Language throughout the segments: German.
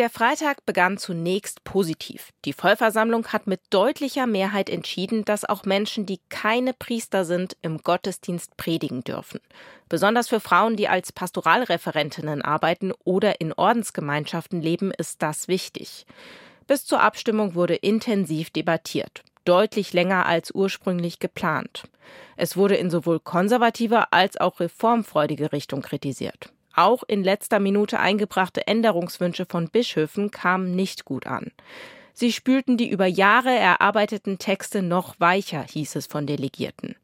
Der Freitag begann zunächst positiv. Die Vollversammlung hat mit deutlicher Mehrheit entschieden, dass auch Menschen, die keine Priester sind, im Gottesdienst predigen dürfen. Besonders für Frauen, die als Pastoralreferentinnen arbeiten oder in Ordensgemeinschaften leben, ist das wichtig. Bis zur Abstimmung wurde intensiv debattiert deutlich länger als ursprünglich geplant. Es wurde in sowohl konservativer als auch reformfreudige Richtung kritisiert. Auch in letzter Minute eingebrachte Änderungswünsche von Bischöfen kamen nicht gut an. Sie spülten die über Jahre erarbeiteten Texte noch weicher, hieß es von Delegierten.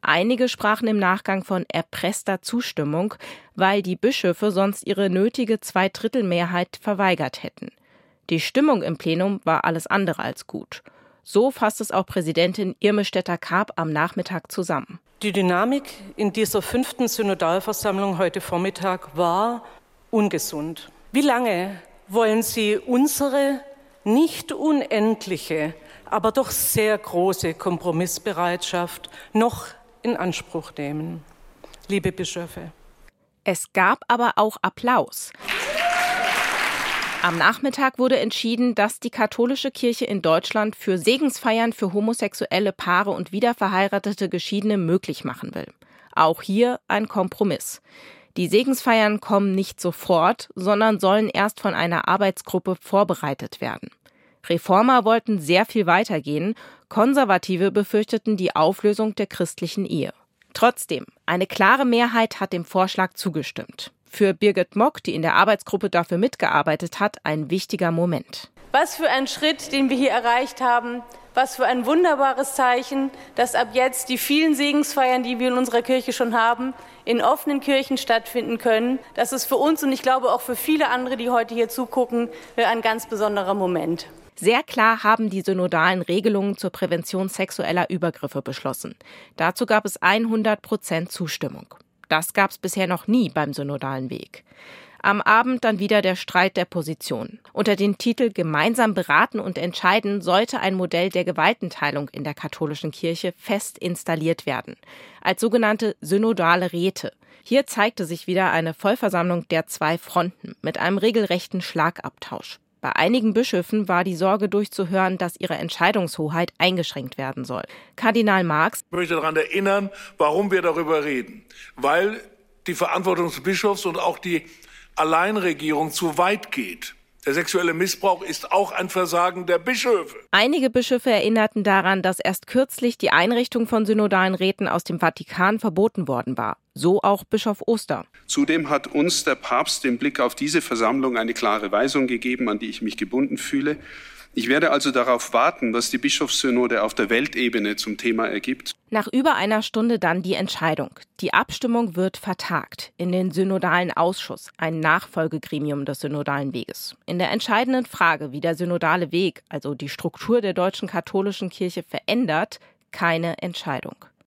Einige sprachen im Nachgang von erpresster Zustimmung, weil die Bischöfe sonst ihre nötige Zweidrittelmehrheit verweigert hätten. Die Stimmung im Plenum war alles andere als gut. So fasst es auch Präsidentin Irme Stetter-Karp am Nachmittag zusammen. Die Dynamik in dieser fünften Synodalversammlung heute Vormittag war ungesund. Wie lange wollen Sie unsere nicht unendliche, aber doch sehr große Kompromissbereitschaft noch in Anspruch nehmen, liebe Bischöfe? Es gab aber auch Applaus. Am Nachmittag wurde entschieden, dass die katholische Kirche in Deutschland für Segensfeiern für homosexuelle Paare und wiederverheiratete Geschiedene möglich machen will. Auch hier ein Kompromiss. Die Segensfeiern kommen nicht sofort, sondern sollen erst von einer Arbeitsgruppe vorbereitet werden. Reformer wollten sehr viel weitergehen, Konservative befürchteten die Auflösung der christlichen Ehe. Trotzdem, eine klare Mehrheit hat dem Vorschlag zugestimmt. Für Birgit Mock, die in der Arbeitsgruppe dafür mitgearbeitet hat, ein wichtiger Moment. Was für ein Schritt, den wir hier erreicht haben. Was für ein wunderbares Zeichen, dass ab jetzt die vielen Segensfeiern, die wir in unserer Kirche schon haben, in offenen Kirchen stattfinden können. Das ist für uns und ich glaube auch für viele andere, die heute hier zugucken, ein ganz besonderer Moment. Sehr klar haben die synodalen Regelungen zur Prävention sexueller Übergriffe beschlossen. Dazu gab es 100 Prozent Zustimmung. Das gab es bisher noch nie beim synodalen Weg. Am Abend dann wieder der Streit der Positionen. Unter dem Titel Gemeinsam beraten und entscheiden sollte ein Modell der Gewaltenteilung in der katholischen Kirche fest installiert werden. Als sogenannte synodale Räte. Hier zeigte sich wieder eine Vollversammlung der zwei Fronten mit einem regelrechten Schlagabtausch. Bei einigen Bischöfen war die Sorge durchzuhören, dass ihre Entscheidungshoheit eingeschränkt werden soll. Kardinal Marx ich möchte daran erinnern, warum wir darüber reden. Weil die Verantwortung des Bischofs und auch die Alleinregierung zu weit geht. Der sexuelle Missbrauch ist auch ein Versagen der Bischöfe. Einige Bischöfe erinnerten daran, dass erst kürzlich die Einrichtung von synodalen Räten aus dem Vatikan verboten worden war. So auch Bischof Oster. Zudem hat uns der Papst im Blick auf diese Versammlung eine klare Weisung gegeben, an die ich mich gebunden fühle. Ich werde also darauf warten, was die Bischofssynode auf der Weltebene zum Thema ergibt. Nach über einer Stunde dann die Entscheidung. Die Abstimmung wird vertagt in den synodalen Ausschuss, ein Nachfolgegremium des synodalen Weges. In der entscheidenden Frage, wie der synodale Weg, also die Struktur der deutschen katholischen Kirche verändert, keine Entscheidung.